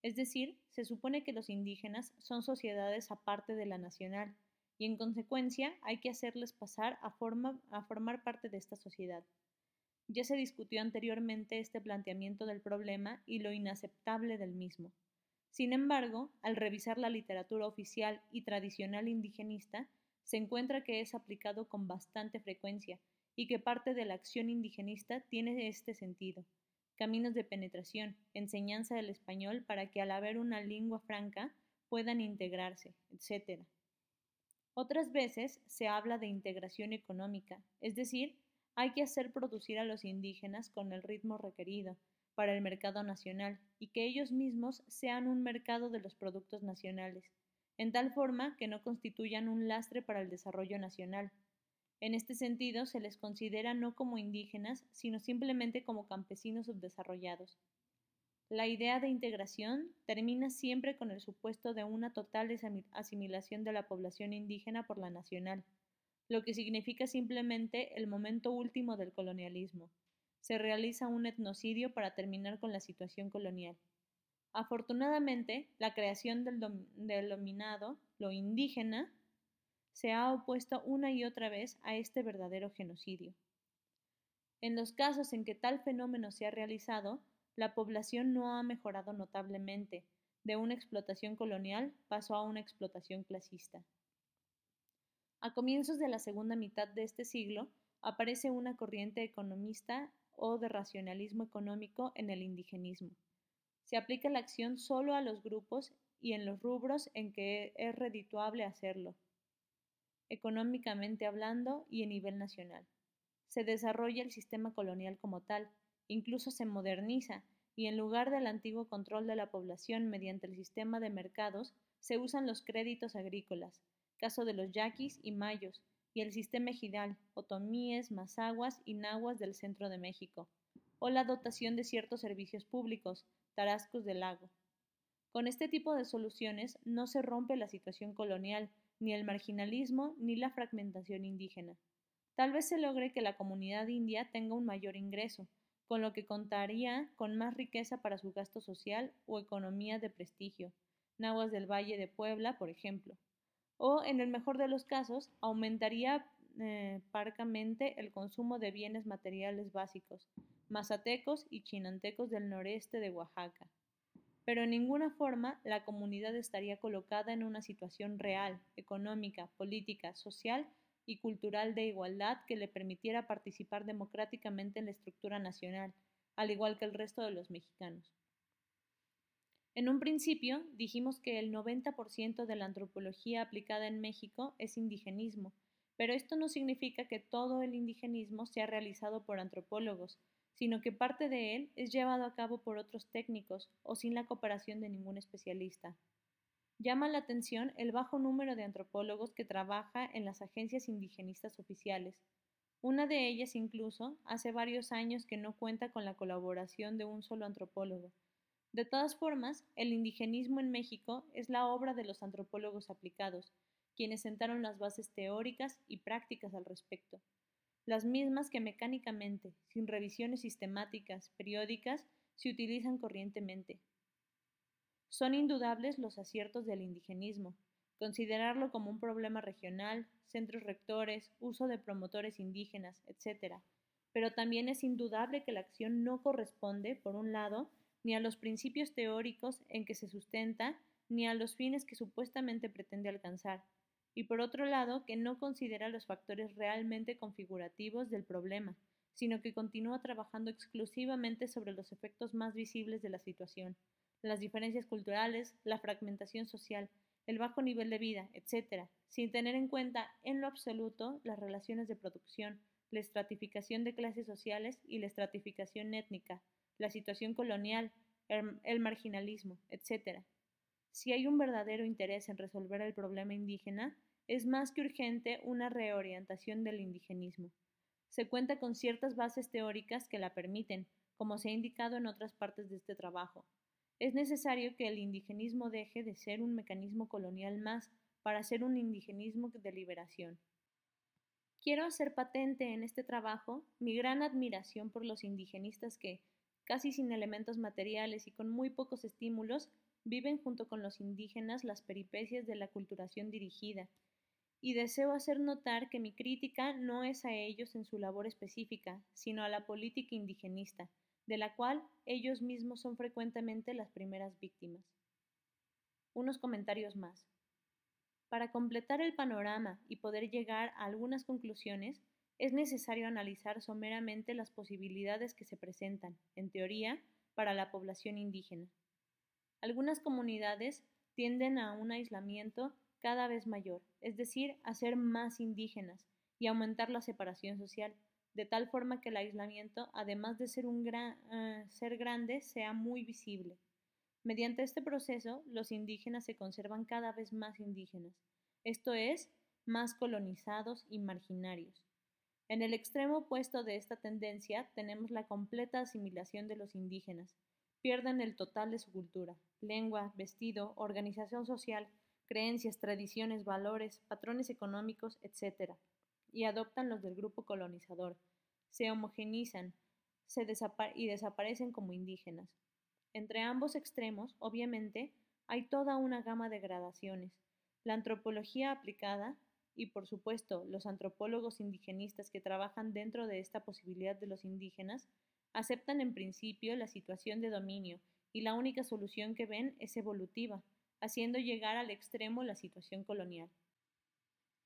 es decir, se supone que los indígenas son sociedades aparte de la nacional, y en consecuencia hay que hacerles pasar a, a formar parte de esta sociedad. Ya se discutió anteriormente este planteamiento del problema y lo inaceptable del mismo. Sin embargo, al revisar la literatura oficial y tradicional indigenista, se encuentra que es aplicado con bastante frecuencia y que parte de la acción indigenista tiene este sentido. Caminos de penetración, enseñanza del español para que al haber una lengua franca puedan integrarse, etc. Otras veces se habla de integración económica, es decir, hay que hacer producir a los indígenas con el ritmo requerido, para el mercado nacional y que ellos mismos sean un mercado de los productos nacionales, en tal forma que no constituyan un lastre para el desarrollo nacional. En este sentido, se les considera no como indígenas, sino simplemente como campesinos subdesarrollados. La idea de integración termina siempre con el supuesto de una total asimilación de la población indígena por la nacional, lo que significa simplemente el momento último del colonialismo, se realiza un etnocidio para terminar con la situación colonial. Afortunadamente, la creación del denominado, lo indígena, se ha opuesto una y otra vez a este verdadero genocidio. En los casos en que tal fenómeno se ha realizado, la población no ha mejorado notablemente, de una explotación colonial pasó a una explotación clasista. A comienzos de la segunda mitad de este siglo, aparece una corriente economista o de racionalismo económico en el indigenismo. Se aplica la acción solo a los grupos y en los rubros en que es redituable hacerlo, económicamente hablando y a nivel nacional. Se desarrolla el sistema colonial como tal, incluso se moderniza, y en lugar del antiguo control de la población mediante el sistema de mercados, se usan los créditos agrícolas, caso de los yaquis y mayos, y el sistema ejidal, otomíes, mazaguas y nahuas del centro de México, o la dotación de ciertos servicios públicos, tarascos del lago. Con este tipo de soluciones no se rompe la situación colonial, ni el marginalismo, ni la fragmentación indígena. Tal vez se logre que la comunidad india tenga un mayor ingreso, con lo que contaría con más riqueza para su gasto social o economía de prestigio, Nahuas del Valle de Puebla, por ejemplo. O, en el mejor de los casos, aumentaría eh, parcamente el consumo de bienes materiales básicos, mazatecos y chinantecos del noreste de Oaxaca. Pero en ninguna forma la comunidad estaría colocada en una situación real, económica, política, social y cultural de igualdad que le permitiera participar democráticamente en la estructura nacional, al igual que el resto de los mexicanos. En un principio dijimos que el 90% de la antropología aplicada en México es indigenismo, pero esto no significa que todo el indigenismo sea realizado por antropólogos, sino que parte de él es llevado a cabo por otros técnicos o sin la cooperación de ningún especialista. Llama la atención el bajo número de antropólogos que trabaja en las agencias indigenistas oficiales. Una de ellas incluso hace varios años que no cuenta con la colaboración de un solo antropólogo, de todas formas, el indigenismo en México es la obra de los antropólogos aplicados, quienes sentaron las bases teóricas y prácticas al respecto, las mismas que mecánicamente, sin revisiones sistemáticas, periódicas, se utilizan corrientemente. Son indudables los aciertos del indigenismo, considerarlo como un problema regional, centros rectores, uso de promotores indígenas, etc. Pero también es indudable que la acción no corresponde, por un lado, ni a los principios teóricos en que se sustenta, ni a los fines que supuestamente pretende alcanzar, y por otro lado, que no considera los factores realmente configurativos del problema, sino que continúa trabajando exclusivamente sobre los efectos más visibles de la situación, las diferencias culturales, la fragmentación social, el bajo nivel de vida, etc., sin tener en cuenta en lo absoluto las relaciones de producción, la estratificación de clases sociales y la estratificación étnica, la situación colonial, el, marginalismo, etc. Si hay un verdadero interés en resolver el problema indígena, es más que urgente una reorientación del indigenismo. Se cuenta con ciertas bases teóricas que la permiten, como se ha indicado en otras partes de este trabajo. Es necesario que el indigenismo deje de ser un mecanismo colonial más para ser un indigenismo de liberación. Quiero hacer patente en este trabajo mi gran admiración por los indigenistas que, casi sin elementos materiales y con muy pocos estímulos, viven junto con los indígenas las peripecias de la culturación dirigida, y deseo hacer notar que mi crítica no es a ellos en su labor específica, sino a la política indigenista, de la cual ellos mismos son frecuentemente las primeras víctimas. Unos comentarios más. Para completar el panorama y poder llegar a algunas conclusiones, es necesario analizar someramente las posibilidades que se presentan, en teoría, para la población indígena. Algunas comunidades tienden a un aislamiento cada vez mayor, es decir, a ser más indígenas y aumentar la separación social, de tal forma que el aislamiento, además de ser, un gran, eh, ser grande, sea muy visible. Mediante este proceso, los indígenas se conservan cada vez más indígenas, esto es, más colonizados y marginarios. En el extremo opuesto de esta tendencia tenemos la completa asimilación de los indígenas. Pierden el total de su cultura, lengua, vestido, organización social, creencias, tradiciones, valores, patrones económicos, etc. y adoptan los del grupo colonizador. Se homogenizan y desaparecen como indígenas. Entre ambos extremos, obviamente, hay toda una gama de gradaciones. La antropología aplicada y, por supuesto, los antropólogos indigenistas que trabajan dentro de esta posibilidad de los indígenas, aceptan en principio la situación de dominio y la única solución que ven es evolutiva, haciendo llegar al extremo la situación colonial.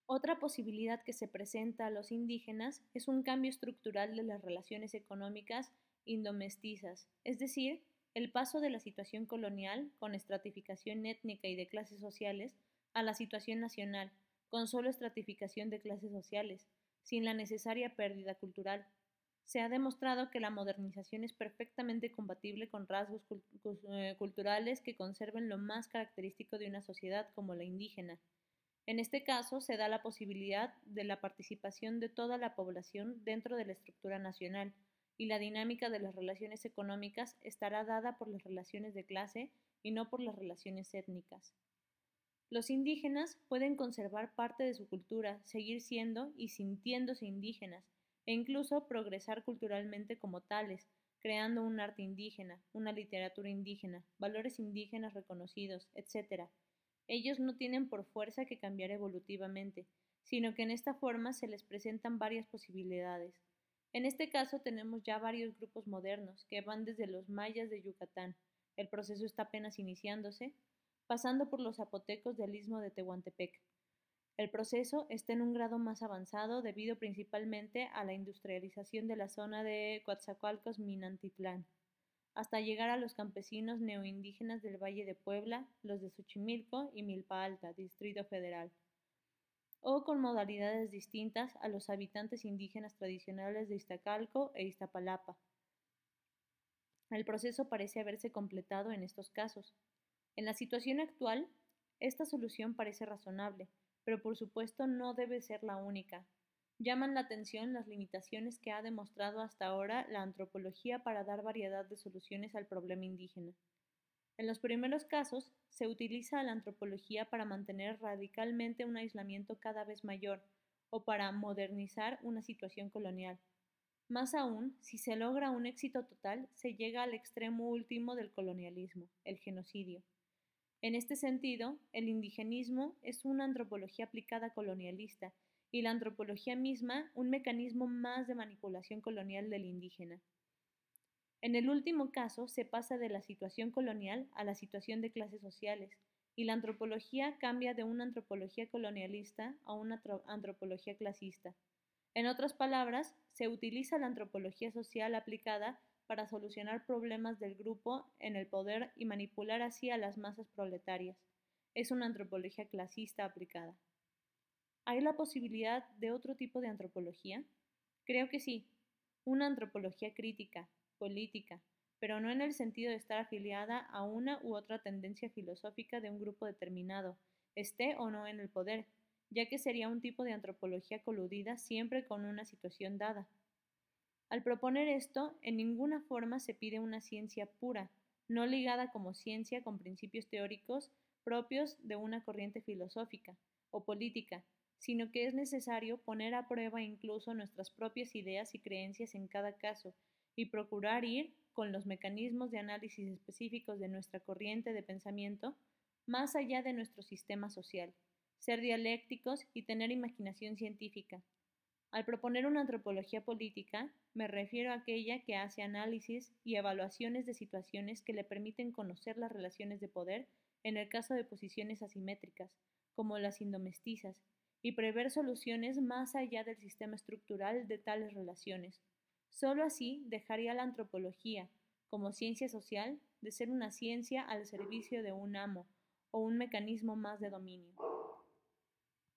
Otra posibilidad que se presenta a los indígenas es un cambio estructural de las relaciones económicas indomestizas, es decir, el paso de la situación colonial, con estratificación étnica y de clases sociales, a la situación nacional, con solo estratificación de clases sociales, sin la necesaria pérdida cultural. Se ha demostrado que la modernización es perfectamente compatible con rasgos eh, culturales que conserven lo más característico de una sociedad como la indígena. En este caso, se da la posibilidad de la participación de toda la población dentro de la estructura nacional, y la dinámica de las relaciones económicas estará dada por las relaciones de clase y no por las relaciones étnicas. Los indígenas pueden conservar parte de su cultura, seguir siendo y sintiéndose indígenas, e incluso progresar culturalmente como tales, creando un arte indígena, una literatura indígena, valores indígenas reconocidos, etc. Ellos no tienen por fuerza que cambiar evolutivamente, sino que en esta forma se les presentan varias posibilidades. En este caso tenemos ya varios grupos modernos que van desde los mayas de Yucatán, el proceso está apenas iniciándose, pasando por los zapotecos del istmo de Tehuantepec. El proceso está en un grado más avanzado debido principalmente a la industrialización de la zona de Coatzacoalcos Minantitlán, hasta llegar a los campesinos neoindígenas del Valle de Puebla, los de Xochimilco y Milpa Alta, Distrito Federal, o con modalidades distintas a los habitantes indígenas tradicionales de Iztacalco e Iztapalapa. El proceso parece haberse completado en estos casos, en la situación actual, esta solución parece razonable, pero por supuesto no debe ser la única. Llaman la atención las limitaciones que ha demostrado hasta ahora la antropología para dar variedad de soluciones al problema indígena. En los primeros casos, se utiliza la antropología para mantener radicalmente un aislamiento cada vez mayor o para modernizar una situación colonial. Más aún, si se logra un éxito total, se llega al extremo último del colonialismo, el genocidio. En este sentido, el indigenismo es una antropología aplicada colonialista y la antropología misma un mecanismo más de manipulación colonial del indígena. En el último caso, se pasa de la situación colonial a la situación de clases sociales, y la antropología cambia de una antropología colonialista a una antropología clasista. En otras palabras, se utiliza la antropología social aplicada para solucionar problemas del grupo en el poder y manipular así a las masas proletarias. Es una antropología clasista aplicada. ¿Hay la posibilidad de otro tipo de antropología? Creo que sí, una antropología crítica, política, pero no en el sentido de estar afiliada a una u otra tendencia filosófica de un grupo determinado, esté o no en el poder, ya que sería un tipo de antropología coludida siempre con una situación dada. Al proponer esto, en ninguna forma se pide una ciencia pura, no ligada como ciencia con principios teóricos propios de una corriente filosófica o política, sino que es necesario poner a prueba incluso nuestras propias ideas y creencias en cada caso y procurar ir, con los mecanismos de análisis específicos de nuestra corriente de pensamiento, más allá de nuestro sistema social, ser dialécticos y tener imaginación científica, al proponer una antropología política, me refiero a aquella que hace análisis y evaluaciones de situaciones que le permiten conocer las relaciones de poder en el caso de posiciones asimétricas, como las indomestizas, y prever soluciones más allá del sistema estructural de tales relaciones. Solo así dejaría la antropología, como ciencia social, de ser una ciencia al servicio de un amo o un mecanismo más de dominio.